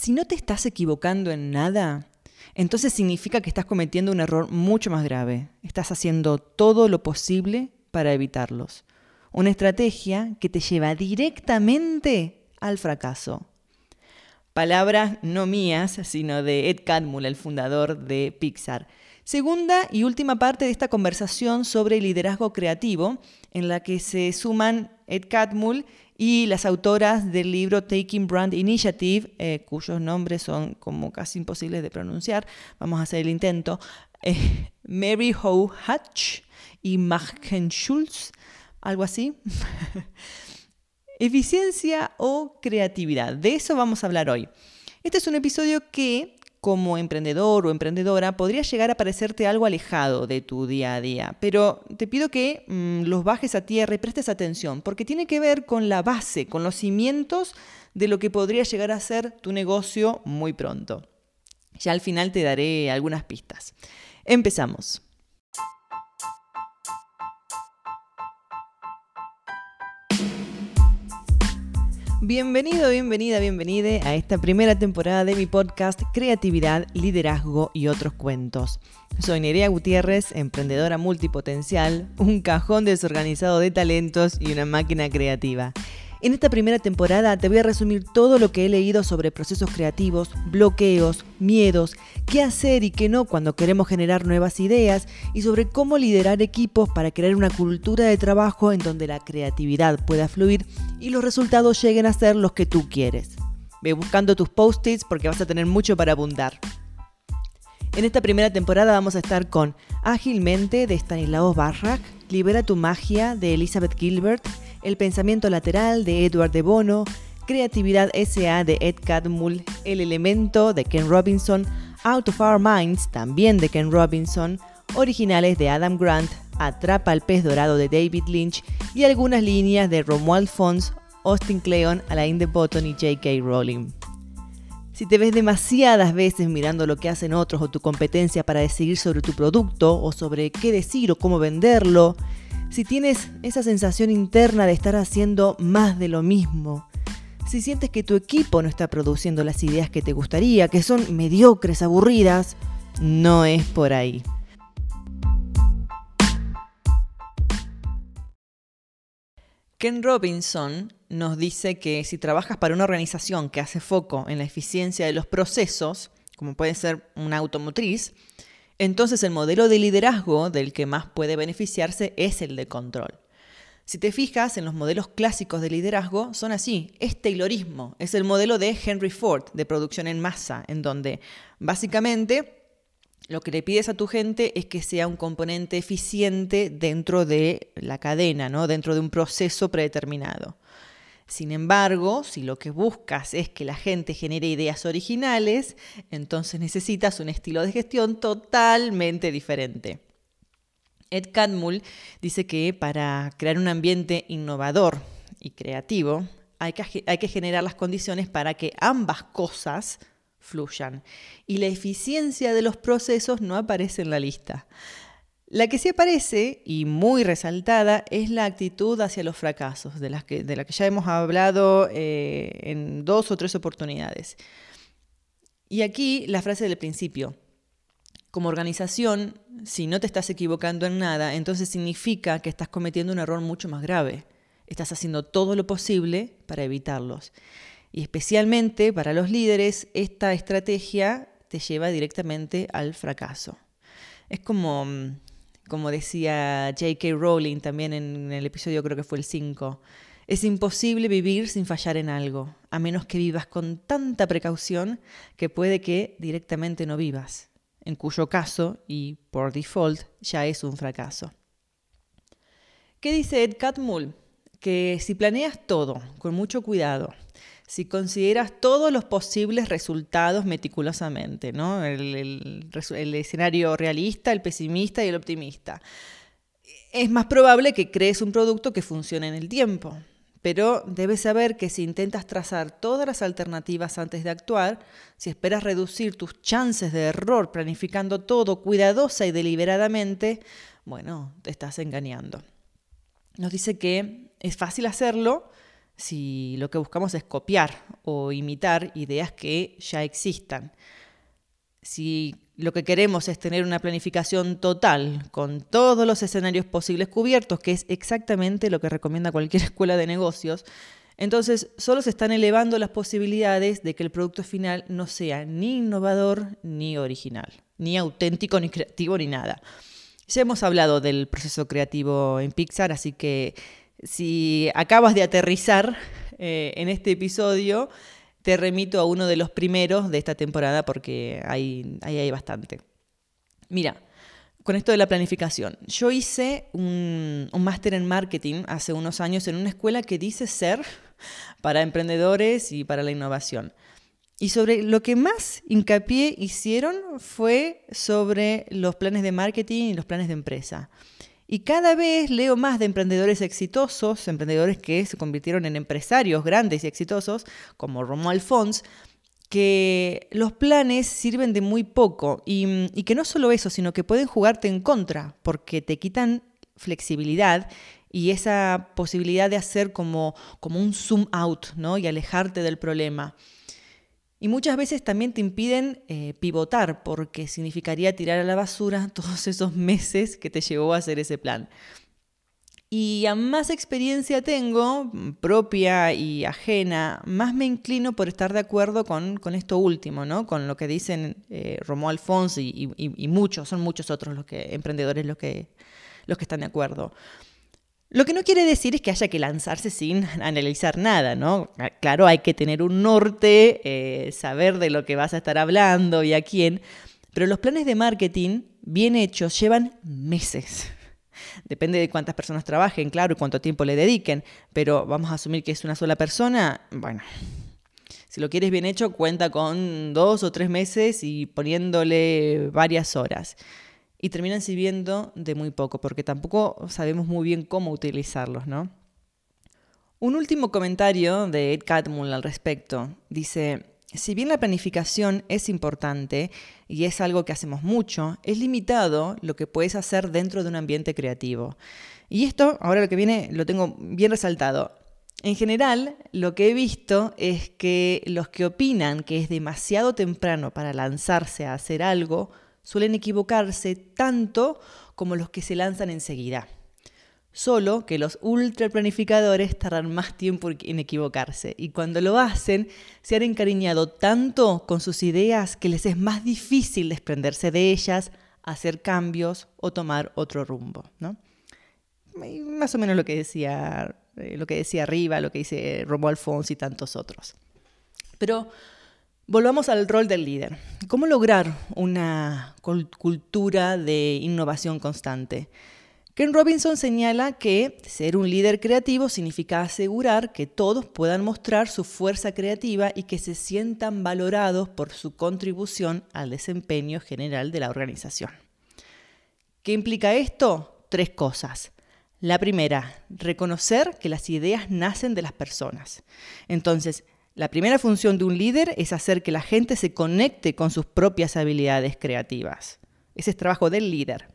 si no te estás equivocando en nada, entonces significa que estás cometiendo un error mucho más grave. Estás haciendo todo lo posible para evitarlos. Una estrategia que te lleva directamente al fracaso. Palabras no mías, sino de Ed Catmull, el fundador de Pixar. Segunda y última parte de esta conversación sobre liderazgo creativo, en la que se suman Ed Catmull y las autoras del libro Taking Brand Initiative, eh, cuyos nombres son como casi imposibles de pronunciar, vamos a hacer el intento, eh, Mary Ho Hutch y Machen Schulz, algo así. Eficiencia o creatividad, de eso vamos a hablar hoy. Este es un episodio que como emprendedor o emprendedora podría llegar a parecerte algo alejado de tu día a día, pero te pido que mm, los bajes a tierra y prestes atención, porque tiene que ver con la base, con los cimientos de lo que podría llegar a ser tu negocio muy pronto. Ya al final te daré algunas pistas. Empezamos. Bienvenido, bienvenida, bienvenida a esta primera temporada de mi podcast Creatividad, Liderazgo y otros cuentos. Soy Nerea Gutiérrez, emprendedora multipotencial, un cajón desorganizado de talentos y una máquina creativa. En esta primera temporada te voy a resumir todo lo que he leído sobre procesos creativos, bloqueos, miedos, qué hacer y qué no cuando queremos generar nuevas ideas y sobre cómo liderar equipos para crear una cultura de trabajo en donde la creatividad pueda fluir y los resultados lleguen a ser los que tú quieres. Ve buscando tus post-its porque vas a tener mucho para abundar. En esta primera temporada vamos a estar con Ágilmente de Stanislav Barrak, Libera tu magia de Elizabeth Gilbert, El pensamiento lateral de Edward de Bono, Creatividad SA de Ed Catmull, El elemento de Ken Robinson, Out of Our Minds también de Ken Robinson, originales de Adam Grant, Atrapa al pez dorado de David Lynch y algunas líneas de Romuald Fons, Austin Kleon, Alain de Botton y J.K. Rowling. Si te ves demasiadas veces mirando lo que hacen otros o tu competencia para decidir sobre tu producto o sobre qué decir o cómo venderlo, si tienes esa sensación interna de estar haciendo más de lo mismo, si sientes que tu equipo no está produciendo las ideas que te gustaría, que son mediocres, aburridas, no es por ahí. Ken Robinson nos dice que si trabajas para una organización que hace foco en la eficiencia de los procesos, como puede ser una automotriz, entonces el modelo de liderazgo del que más puede beneficiarse es el de control. Si te fijas en los modelos clásicos de liderazgo, son así. Es Taylorismo, es el modelo de Henry Ford de producción en masa, en donde básicamente lo que le pides a tu gente es que sea un componente eficiente dentro de la cadena, ¿no? dentro de un proceso predeterminado. Sin embargo, si lo que buscas es que la gente genere ideas originales, entonces necesitas un estilo de gestión totalmente diferente. Ed Catmull dice que para crear un ambiente innovador y creativo hay que, hay que generar las condiciones para que ambas cosas fluyan. Y la eficiencia de los procesos no aparece en la lista. La que sí aparece, y muy resaltada, es la actitud hacia los fracasos, de, las que, de la que ya hemos hablado eh, en dos o tres oportunidades. Y aquí la frase del principio. Como organización, si no te estás equivocando en nada, entonces significa que estás cometiendo un error mucho más grave. Estás haciendo todo lo posible para evitarlos. Y especialmente para los líderes, esta estrategia te lleva directamente al fracaso. Es como, como decía J.K. Rowling también en el episodio, creo que fue el 5. Es imposible vivir sin fallar en algo, a menos que vivas con tanta precaución que puede que directamente no vivas, en cuyo caso, y por default, ya es un fracaso. ¿Qué dice Ed Catmull? Que si planeas todo con mucho cuidado, si consideras todos los posibles resultados meticulosamente, ¿no? el, escenario realista, el pesimista y el optimista. Es más probable que crees un producto que funcione en el tiempo, pero debes saber que si intentas trazar todas las alternativas antes de actuar, si esperas reducir tus chances de error planificando todo cuidadosa y deliberadamente, bueno, te estás engañando. Nos dice que es fácil hacerlo, si lo que buscamos es copiar o imitar ideas que ya existan. Si lo que queremos es tener una planificación total con todos los escenarios posibles cubiertos, que es exactamente lo que recomienda cualquier escuela de negocios, entonces solo se están elevando las posibilidades de que el producto final no sea ni innovador ni original, ni auténtico, ni creativo, ni nada. Ya hemos hablado del proceso creativo en Pixar, así que si acabas de aterrizar eh, en este episodio, te remito a uno de los primeros de esta temporada porque ahí hay, bastante. Mira, con esto de la planificación, yo hice un, un máster en marketing hace unos años en una escuela que dice ser para emprendedores y para la innovación. Y sobre lo que más hincapié hicieron fue sobre los planes de marketing y los planes de empresa. Y cada vez leo más de emprendedores exitosos, emprendedores que se convirtieron en empresarios grandes y exitosos, como Romo Alfons, que los planes sirven de muy poco y, y, que no solo eso, sino que pueden jugarte en contra, porque te quitan flexibilidad y esa posibilidad de hacer como, como un zoom out ¿no? y alejarte del problema. Y muchas veces también te impiden eh, pivotar, porque significaría tirar a la basura todos esos meses que te llevó a hacer ese plan. Y a más experiencia tengo, propia y ajena, más me inclino por estar de acuerdo con, esto último, ¿no? con lo que dicen eh, Romo Alfonso y, muchos, son muchos otros los que, emprendedores los que, los que están de acuerdo. Lo que no quiere decir es que haya que lanzarse sin analizar nada, ¿no? Claro, hay que tener un norte, eh, saber de lo que vas a estar hablando y a quién, pero los planes de marketing bien hechos llevan meses. Depende de cuántas personas trabajen, claro, y cuánto tiempo le dediquen, pero vamos a asumir que es una sola persona, bueno, si lo quieres bien hecho, cuenta con dos o tres meses y poniéndole varias horas y terminan sirviendo de muy poco, porque tampoco sabemos muy bien cómo utilizarlos, ¿no? Un último comentario de Ed Catmull al respecto. Dice, si bien la planificación es importante y es algo que hacemos mucho, es limitado lo que puedes hacer dentro de un ambiente creativo. Y esto, ahora lo que viene, lo tengo bien resaltado. En general, lo que he visto es que los que opinan que es demasiado temprano para lanzarse a hacer algo, suelen equivocarse tanto como los que se lanzan enseguida. Solo que los ultraplanificadores tardan más tiempo en equivocarse y cuando lo hacen se han encariñado tanto con sus ideas que les es más difícil desprenderse de ellas, hacer cambios o tomar otro rumbo. ¿no? más o menos lo que decía, eh, lo que decía arriba, lo que dice Romo Alfonso y tantos otros. Pero Volvamos al rol del líder. ¿Cómo lograr una cultura de innovación constante? Ken Robinson señala que ser un líder creativo significa asegurar que todos puedan mostrar su fuerza creativa y que se sientan valorados por su contribución al desempeño general de la organización. ¿Qué implica esto? Tres cosas. La primera, reconocer que las ideas nacen de las personas. Entonces, la primera función de un líder es hacer que la gente se conecte con sus propias habilidades creativas. Ese es trabajo del líder.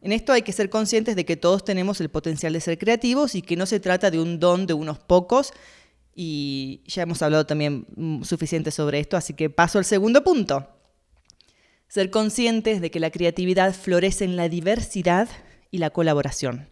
En esto hay que ser conscientes de que todos tenemos el potencial de ser creativos y que no se trata de un don de unos pocos. Y ya hemos hablado también mm, suficiente sobre esto, así que paso al segundo punto. Ser conscientes de que la creatividad florece en la diversidad y la colaboración.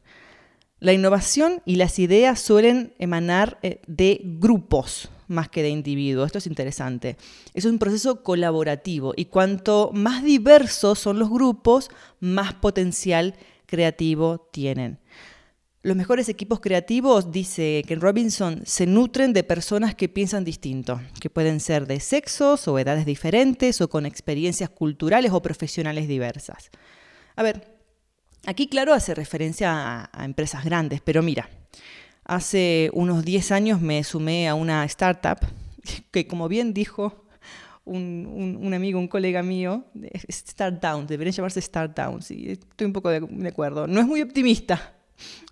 La innovación y las ideas suelen emanar eh, de grupos, más que de individuo. Esto es interesante. Es un proceso colaborativo y cuanto más diversos son los grupos, más potencial creativo tienen. Los mejores equipos creativos, dice Ken Robinson, se nutren de personas que piensan distinto, que pueden ser de sexos o edades diferentes o con experiencias culturales o profesionales diversas. A ver, aquí claro hace referencia a, a empresas grandes, pero mira, Hace unos 10 años me sumé a una startup que, como bien dijo un, amigo, un colega mío, Start Down, deberían llamarse Start Down, sí, estoy un poco de, acuerdo. No es muy optimista,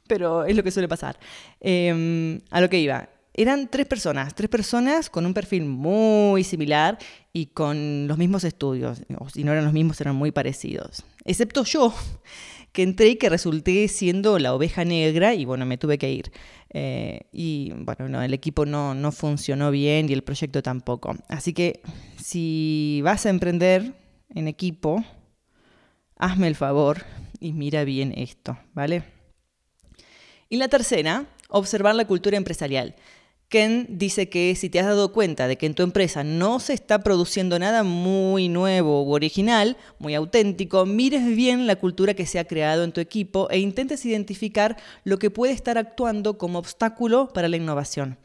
pero es lo que suele pasar. Em, a lo que iba, eran tres personas, tres personas con un perfil muy similar y con los mismos estudios, o si no eran los mismos, eran muy parecidos, excepto yo, que entré y que resulté siendo la oveja negra y bueno, me tuve que ir. Eh, y bueno, no, el equipo no, no funcionó bien y el proyecto tampoco. Así que si vas a emprender en equipo, hazme el favor y mira bien esto, ¿vale? Y la tercera, observar la cultura empresarial. Ken dice que si te has dado cuenta de que en tu empresa no se está produciendo nada muy nuevo u original, muy auténtico, mires bien la cultura que se ha creado en tu equipo e intentes identificar lo que puede estar actuando como obstáculo para la innovación.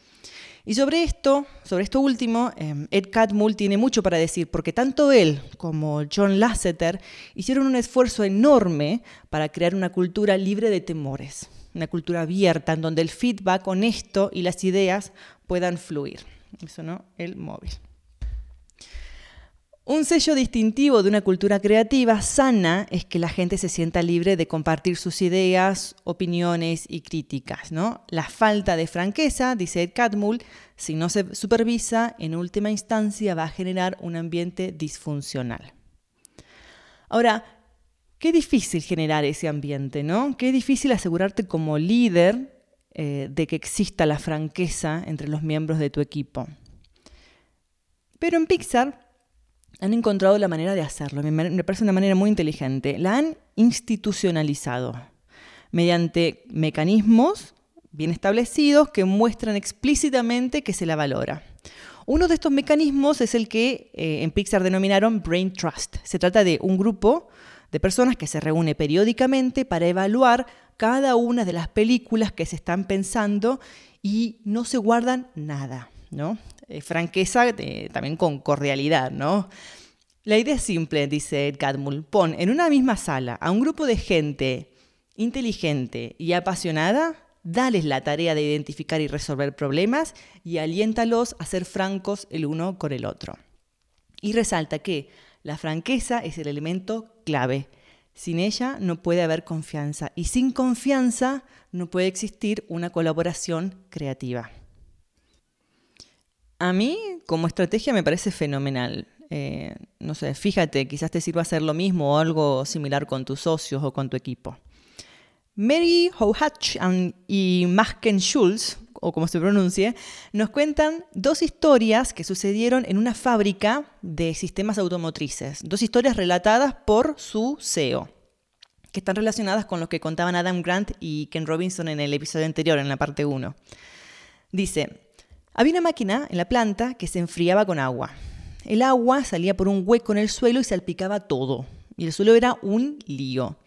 Y sobre esto, sobre esto último, em, Ed Catmull tiene mucho para decir, porque tanto él como John Lasseter hicieron un esfuerzo enorme para crear una cultura libre de temores una cultura abierta en donde el feedback honesto y las ideas puedan fluir. Eso no, el móvil. Un sello distintivo de una cultura creativa sana es que la gente se sienta libre de compartir sus ideas, opiniones y críticas. ¿no? La falta de franqueza, dice Ed Catmull, si no se supervisa, en última instancia va a generar un ambiente disfuncional. Ahora, Qué difícil generar ese ambiente, ¿no? Qué difícil asegurarte como líder eh, de que exista la franqueza entre los miembros de tu equipo. Pero en Pixar han encontrado la manera de hacerlo. Me parece una manera muy inteligente. La han institucionalizado mediante mecanismos bien establecidos que muestran explícitamente que se la valora. Uno de estos mecanismos es el que eh, en Pixar denominaron Brain Trust. Se trata de un grupo de personas que se reúne periódicamente para evaluar cada una de las películas que se están pensando y no se guardan nada, ¿no? Eh, franqueza eh, también con cordialidad, ¿no? La idea es simple, dice Ed. Pon en una misma sala a un grupo de gente inteligente y apasionada, dales la tarea de identificar y resolver problemas y aliéntalos a ser francos el uno con el otro. Y resalta que la franqueza es el elemento clave. Sin ella no puede haber confianza y sin confianza no puede existir una colaboración creativa. A mí como estrategia me parece fenomenal. Eh, no sé, fíjate, quizás te sirva hacer lo mismo o algo similar con tus socios o con tu equipo. Mary Hohatch y Masken Schulz o como se pronuncie, nos cuentan dos historias que sucedieron en una fábrica de sistemas automotrices. Dos historias relatadas por su CEO, que están relacionadas con lo que contaban Adam Grant y Ken Robinson en el episodio anterior, en la parte 1. Dice, había una máquina en la planta que se enfriaba con agua. El agua salía por un hueco en el suelo y salpicaba todo. Y el suelo era un lío.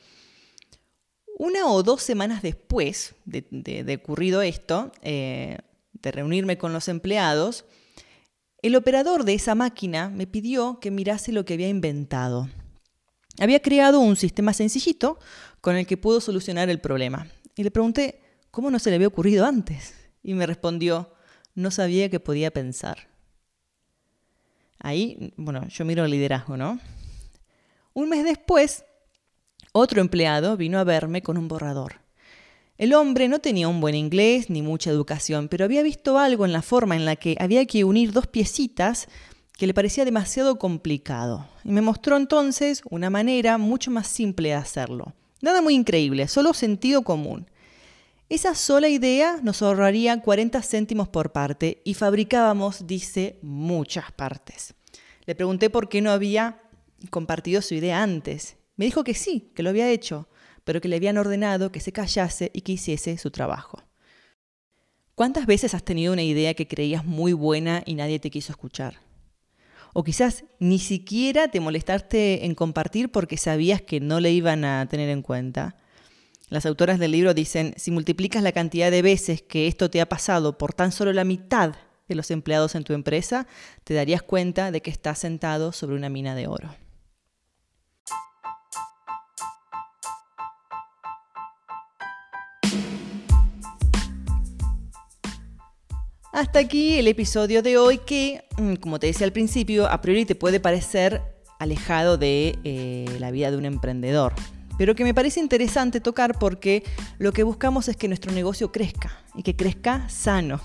Una o dos semanas después de, ocurrido esto, eh, de reunirme con los empleados, el operador de esa máquina me pidió que mirase lo que había inventado. Había creado un sistema sencillito con el que pudo solucionar el problema. Y le pregunté, ¿cómo no se le había ocurrido antes? Y me respondió, no sabía que podía pensar. Ahí, bueno, yo miro el liderazgo, ¿no? Un mes después, otro empleado vino a verme con un borrador. El hombre no tenía un buen inglés ni mucha educación, pero había visto algo en la forma en la que había que unir dos piecitas que le parecía demasiado complicado. Y me mostró entonces una manera mucho más simple de hacerlo. Nada muy increíble, solo sentido común. Esa sola idea nos ahorraría 40 céntimos por parte y fabricábamos, dice, muchas partes. Le pregunté por qué no había compartido su idea antes me dijo que sí, que lo había hecho, pero que le habían ordenado que se callase y que hiciese su trabajo. ¿Cuántas veces has tenido una idea que creías muy buena y nadie te quiso escuchar? O quizás ni siquiera te molestaste en compartir porque sabías que no le iban a tener en cuenta. Las autoras del libro dicen, si multiplicas la cantidad de veces que esto te ha pasado por tan solo la mitad de los empleados en tu empresa, te darías cuenta de que estás sentado sobre una mina de oro. Hasta aquí el episodio de hoy que, mm, como te decía al principio, a priori te puede parecer alejado de eh, la vida de un emprendedor, pero que me parece interesante tocar porque lo que buscamos es que nuestro negocio crezca y que crezca sano.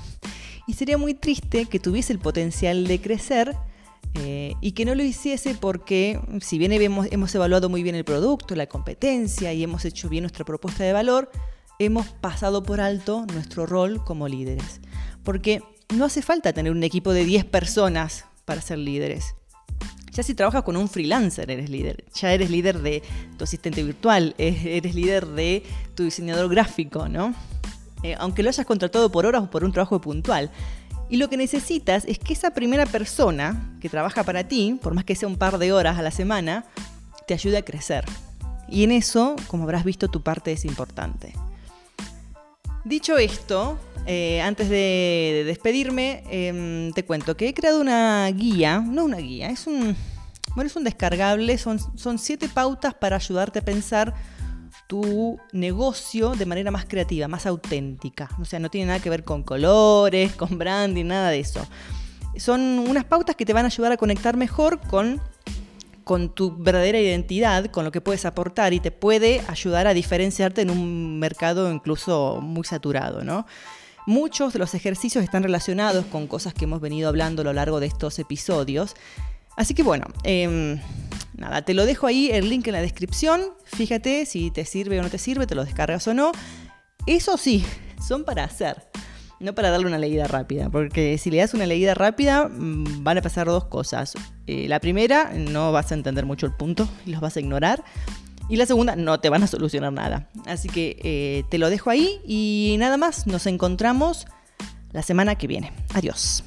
Y sería muy triste que tuviese el potencial de crecer, Eh, y que no lo hiciese porque, si bien hemos, hemos evaluado muy bien el producto, la competencia y hemos hecho bien nuestra propuesta de valor, hemos pasado por alto nuestro rol como líderes. Porque no hace falta tener un equipo de 10 personas para ser líderes. Ya si trabajas con un freelancer eres líder, ya eres líder de tu asistente virtual, eres líder de tu diseñador gráfico, ¿no? Eh, aunque lo hayas contratado por horas o por un trabajo puntual. Y lo que necesitas es que esa primera persona que trabaja para ti, por más que sea un par de horas a la semana, te ayude a crecer. Y en eso, como habrás visto, tu parte es importante. Dicho esto, eh, antes de, despedirme, em, te cuento que he creado una guía, no una guía, es un, bueno, es un descargable, son, son siete pautas para ayudarte a pensar tu negocio de manera más creativa, más auténtica. O sea, no tiene nada que ver con colores, con branding, nada de eso. Son unas pautas que te van a ayudar a conectar mejor con, con tu verdadera identidad, con lo que puedes aportar y te puede ayudar a diferenciarte en un mercado incluso muy saturado, ¿no? Muchos de los ejercicios están relacionados con cosas que hemos venido hablando a lo largo de estos episodios. Así que bueno, em, nada, te lo dejo ahí el link en la descripción. Fíjate si te sirve o no te sirve, te lo descargas o no. Eso sí, son para hacer, no para darle una leída rápida, porque si le das una leída rápida mm, van a pasar dos cosas. Eh, la primera, no vas a entender mucho el punto y los vas a ignorar. Y la segunda, no te van a solucionar nada. Así que eh, te lo dejo ahí y nada más, nos encontramos la semana que viene. Adiós.